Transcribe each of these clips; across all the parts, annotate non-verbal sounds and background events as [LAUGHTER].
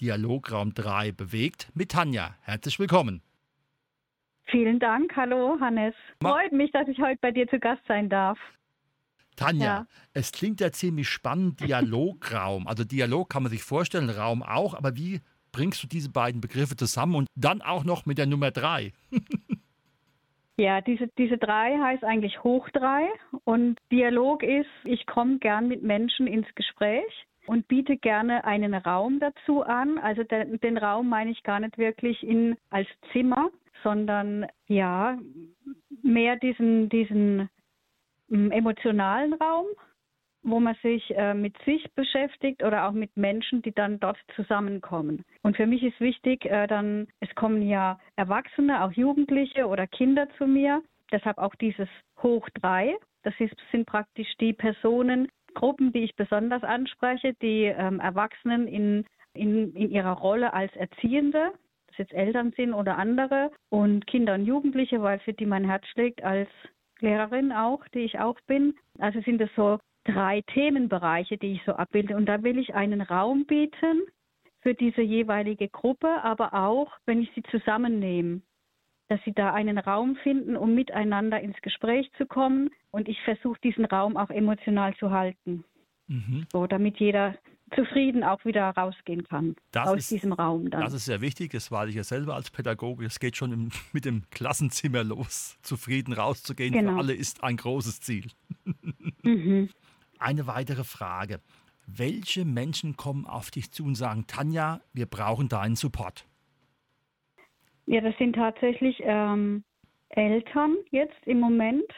Dialograum 3 bewegt mit Tanja. Herzlich willkommen. Vielen Dank. Hallo, Hannes. Freut mich, dass ich heute bei dir zu Gast sein darf. Tanja, ja. es klingt ja ziemlich spannend, Dialograum. Also Dialog kann man sich vorstellen, Raum auch, aber wie bringst du diese beiden Begriffe zusammen und dann auch noch mit der Nummer 3? [LAUGHS] Ja, diese, diese drei heißt eigentlich hoch drei und Dialog ist, ich komme gern mit Menschen ins Gespräch und biete gerne einen Raum dazu an. Also den, den Raum meine ich gar nicht wirklich in, als Zimmer, sondern ja, mehr diesen, diesen mm, emotionalen Raum, wo man sich äh, mit sich beschäftigt oder auch mit Menschen, die dann dort zusammenkommen. Und für mich ist wichtig, äh, dann, es kommen ja Erwachsene, auch Jugendliche oder Kinder zu mir. Deshalb auch dieses Hoch drei. Das ist, sind praktisch die Personen, Gruppen, die ich besonders anspreche, die ähm, Erwachsenen in, in, in ihrer Rolle als Erziehende, das jetzt Eltern sind oder andere, und Kinder und Jugendliche, weil für die mein Herz schlägt als Lehrerin auch, die ich auch bin. Also sind es so drei Themenbereiche, die ich so abbilde. Und da will ich einen Raum bieten für diese jeweilige Gruppe, aber auch, wenn ich sie zusammennehme, dass sie da einen Raum finden, um miteinander ins Gespräch zu kommen. Und ich versuche diesen Raum auch emotional zu halten. Mhm. So, damit jeder zufrieden auch wieder rausgehen kann das aus ist, diesem Raum. Dann. Das ist sehr wichtig, das weiß ich ja selber als Pädagoge. Es geht schon im, [LAUGHS] mit dem Klassenzimmer los. Zufrieden rauszugehen genau. für alle ist ein großes Ziel. [LAUGHS] Mhm. Eine weitere Frage. Welche Menschen kommen auf dich zu und sagen, Tanja, wir brauchen deinen Support? Ja, das sind tatsächlich ähm, Eltern jetzt im Moment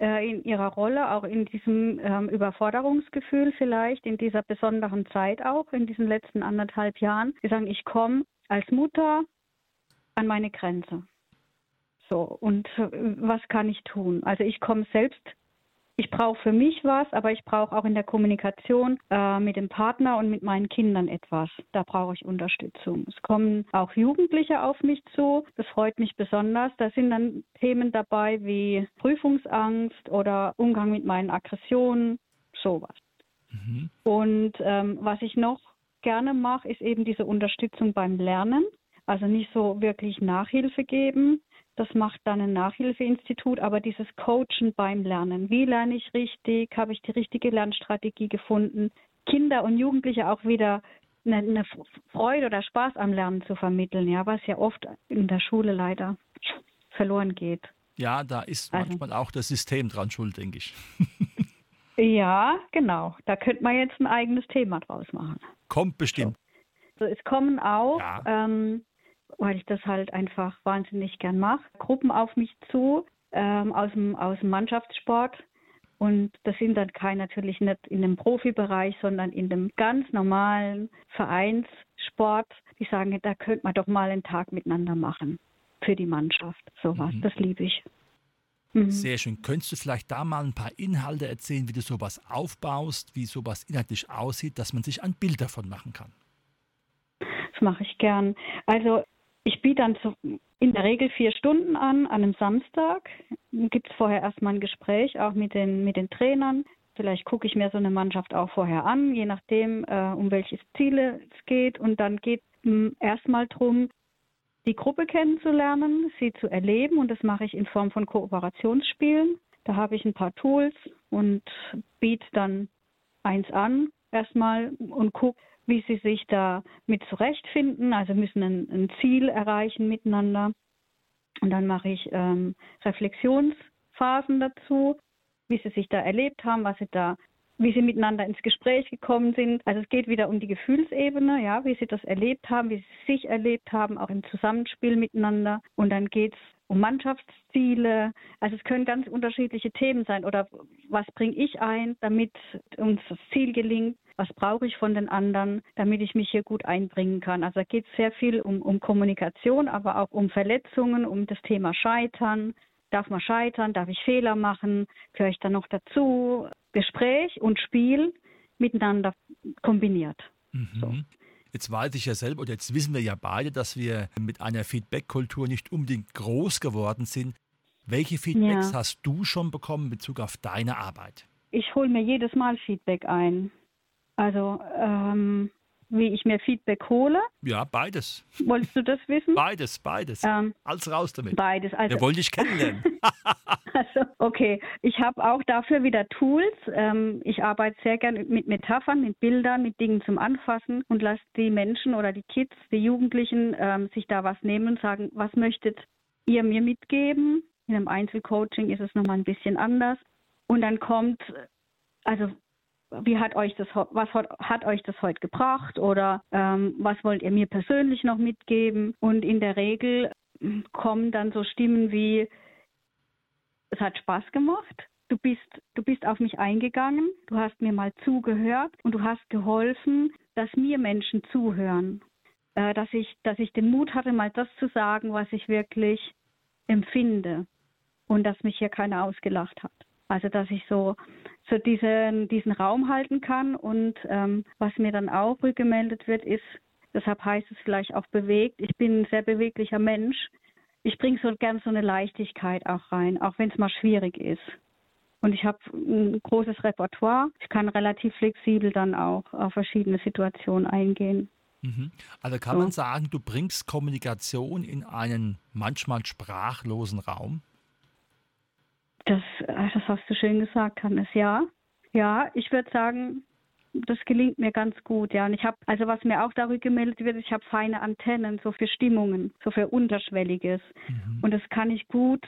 äh, in ihrer Rolle, auch in diesem ähm, Überforderungsgefühl vielleicht, in dieser besonderen Zeit auch, in diesen letzten anderthalb Jahren. Die sagen, ich komme als Mutter an meine Grenze. So, und äh, was kann ich tun? Also ich komme selbst ich brauche für mich was, aber ich brauche auch in der Kommunikation äh, mit dem Partner und mit meinen Kindern etwas. Da brauche ich Unterstützung. Es kommen auch Jugendliche auf mich zu. Das freut mich besonders. Da sind dann Themen dabei wie Prüfungsangst oder Umgang mit meinen Aggressionen, sowas. Mhm. Und ähm, was ich noch gerne mache, ist eben diese Unterstützung beim Lernen. Also nicht so wirklich Nachhilfe geben, das macht dann ein Nachhilfeinstitut, aber dieses Coachen beim Lernen. Wie lerne ich richtig? Habe ich die richtige Lernstrategie gefunden? Kinder und Jugendliche auch wieder eine, eine Freude oder Spaß am Lernen zu vermitteln, ja, was ja oft in der Schule leider verloren geht. Ja, da ist also, manchmal auch das System dran schuld, denke ich. [LAUGHS] ja, genau. Da könnte man jetzt ein eigenes Thema draus machen. Kommt bestimmt. So. Also es kommen auch ja. ähm, weil ich das halt einfach wahnsinnig gern mache. Gruppen auf mich zu ähm, aus, dem, aus dem Mannschaftssport. Und das sind dann kein natürlich nicht in dem Profibereich, sondern in dem ganz normalen Vereinssport. Die sagen, da könnte man doch mal einen Tag miteinander machen für die Mannschaft. Sowas, mhm. das liebe ich. Mhm. Sehr schön. Könntest du vielleicht da mal ein paar Inhalte erzählen, wie du sowas aufbaust, wie sowas inhaltlich aussieht, dass man sich ein Bild davon machen kann? Das mache ich gern. Also ich biete dann zu, in der Regel vier Stunden an, an einem Samstag. Gibt es vorher erstmal ein Gespräch, auch mit den, mit den Trainern. Vielleicht gucke ich mir so eine Mannschaft auch vorher an, je nachdem, äh, um welches Ziele es geht. Und dann geht es erstmal darum, die Gruppe kennenzulernen, sie zu erleben. Und das mache ich in Form von Kooperationsspielen. Da habe ich ein paar Tools und biete dann eins an erstmal und gucke, wie sie sich da mit zurechtfinden. Also müssen ein, ein Ziel erreichen miteinander. Und dann mache ich ähm, Reflexionsphasen dazu, wie sie sich da erlebt haben, was sie da, wie sie miteinander ins Gespräch gekommen sind. Also es geht wieder um die Gefühlsebene, ja, wie sie das erlebt haben, wie sie sich erlebt haben, auch im Zusammenspiel miteinander. Und dann geht es um Mannschaftsziele. Also es können ganz unterschiedliche Themen sein. Oder was bringe ich ein, damit uns das Ziel gelingt? Was brauche ich von den anderen, damit ich mich hier gut einbringen kann. Also da geht es sehr viel um, um Kommunikation, aber auch um Verletzungen, um das Thema Scheitern. Darf man scheitern? Darf ich Fehler machen? Gehöre ich da noch dazu? Gespräch und Spiel miteinander kombiniert. Mhm. So. Jetzt weiß ich ja selber, oder jetzt wissen wir ja beide, dass wir mit einer Feedback-Kultur nicht unbedingt groß geworden sind. Welche Feedbacks ja. hast du schon bekommen in Bezug auf deine Arbeit? Ich hole mir jedes Mal Feedback ein. Also ähm, wie ich mir Feedback hole. Ja, beides. Wolltest du das wissen? Beides, beides. Ähm, Alles raus damit. Beides. Also, Wir wollen dich kennenlernen. [LAUGHS] [LAUGHS] also, okay. Ich habe auch dafür wieder Tools. Ähm, ich arbeite sehr gerne mit Metaphern, mit Bildern, mit Dingen zum Anfassen und lasse die Menschen oder die Kids, die Jugendlichen ähm, sich da was nehmen und sagen, was möchtet ihr mir mitgeben? In einem Einzelcoaching ist es nochmal ein bisschen anders. Und dann kommt, also wie hat euch das, was hat, hat euch das heute gebracht oder ähm, was wollt ihr mir persönlich noch mitgeben? Und in der Regel hm, kommen dann so Stimmen wie, es hat Spaß gemacht, du bist, du bist auf mich eingegangen, du hast mir mal zugehört und du hast geholfen, dass mir Menschen zuhören. Äh, dass ich, dass ich den Mut hatte, mal das zu sagen, was ich wirklich empfinde und dass mich hier keiner ausgelacht hat. Also dass ich so so diesen, diesen Raum halten kann. Und ähm, was mir dann auch rückgemeldet wird, ist, deshalb heißt es vielleicht auch bewegt, ich bin ein sehr beweglicher Mensch. Ich bringe so gern so eine Leichtigkeit auch rein, auch wenn es mal schwierig ist. Und ich habe ein großes Repertoire. Ich kann relativ flexibel dann auch auf verschiedene Situationen eingehen. Mhm. Also kann so. man sagen, du bringst Kommunikation in einen manchmal sprachlosen Raum? Das, hast du schön gesagt, Hannes. Ja, ja, ich würde sagen, das gelingt mir ganz gut, ja. Und ich habe, also was mir auch darüber gemeldet wird, ich habe feine Antennen, so für Stimmungen, so für Unterschwelliges. Mhm. Und das kann ich gut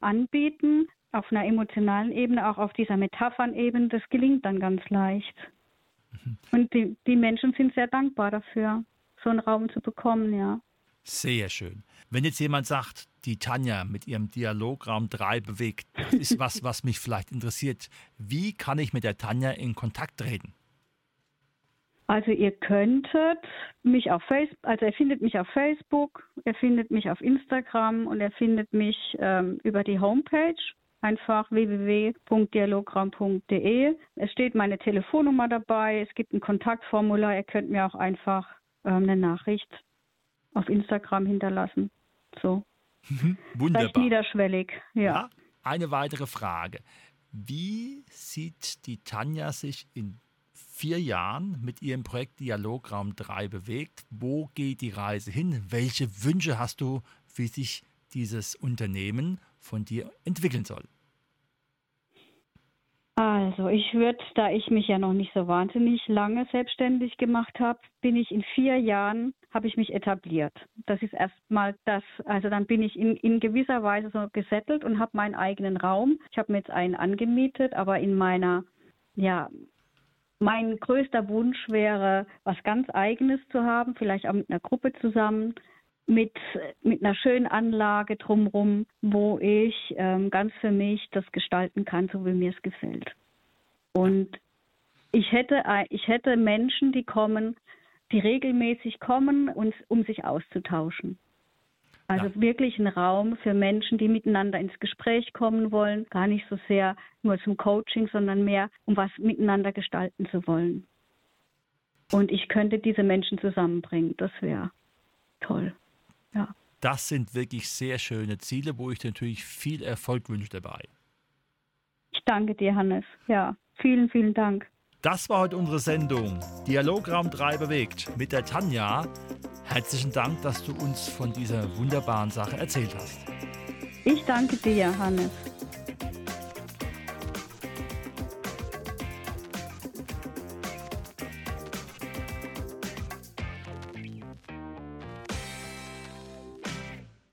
anbieten, auf einer emotionalen Ebene, auch auf dieser Metaphernebene. Das gelingt dann ganz leicht. Mhm. Und die, die Menschen sind sehr dankbar dafür, so einen Raum zu bekommen, ja. Sehr schön. Wenn jetzt jemand sagt, die Tanja mit ihrem Dialograum 3 bewegt, das ist was, was mich vielleicht interessiert. Wie kann ich mit der Tanja in Kontakt treten? Also ihr könntet mich auf Facebook, also er findet mich auf Facebook, er findet mich auf Instagram und er findet mich ähm, über die Homepage einfach www.dialograum.de. Es steht meine Telefonnummer dabei, es gibt ein Kontaktformular, ihr könnt mir auch einfach ähm, eine Nachricht auf Instagram hinterlassen. So. Mhm. Wunderbar. Recht niederschwellig, ja. ja. Eine weitere Frage. Wie sieht die Tanja sich in vier Jahren mit ihrem Projekt Dialograum 3 bewegt? Wo geht die Reise hin? Welche Wünsche hast du, wie sich dieses Unternehmen von dir entwickeln soll? Also ich würde, da ich mich ja noch nicht so wahnsinnig lange selbstständig gemacht habe, bin ich in vier Jahren, habe ich mich etabliert. Das ist erstmal das, also dann bin ich in, in gewisser Weise so gesettelt und habe meinen eigenen Raum. Ich habe mir jetzt einen angemietet, aber in meiner, ja, mein größter Wunsch wäre, was ganz Eigenes zu haben, vielleicht auch mit einer Gruppe zusammen, mit, mit einer schönen Anlage drumherum, wo ich ähm, ganz für mich das gestalten kann, so wie mir es gefällt. Und ich hätte, ich hätte Menschen, die kommen, die regelmäßig kommen, uns, um sich auszutauschen. Also ja. wirklich ein Raum für Menschen, die miteinander ins Gespräch kommen wollen, gar nicht so sehr nur zum Coaching, sondern mehr, um was miteinander gestalten zu wollen. Und ich könnte diese Menschen zusammenbringen. Das wäre toll. Ja. Das sind wirklich sehr schöne Ziele, wo ich dir natürlich viel Erfolg wünsche dabei. Ich danke dir, Hannes. Ja, vielen, vielen Dank. Das war heute unsere Sendung Dialograum 3 bewegt mit der Tanja. Herzlichen Dank, dass du uns von dieser wunderbaren Sache erzählt hast. Ich danke dir, Hannes.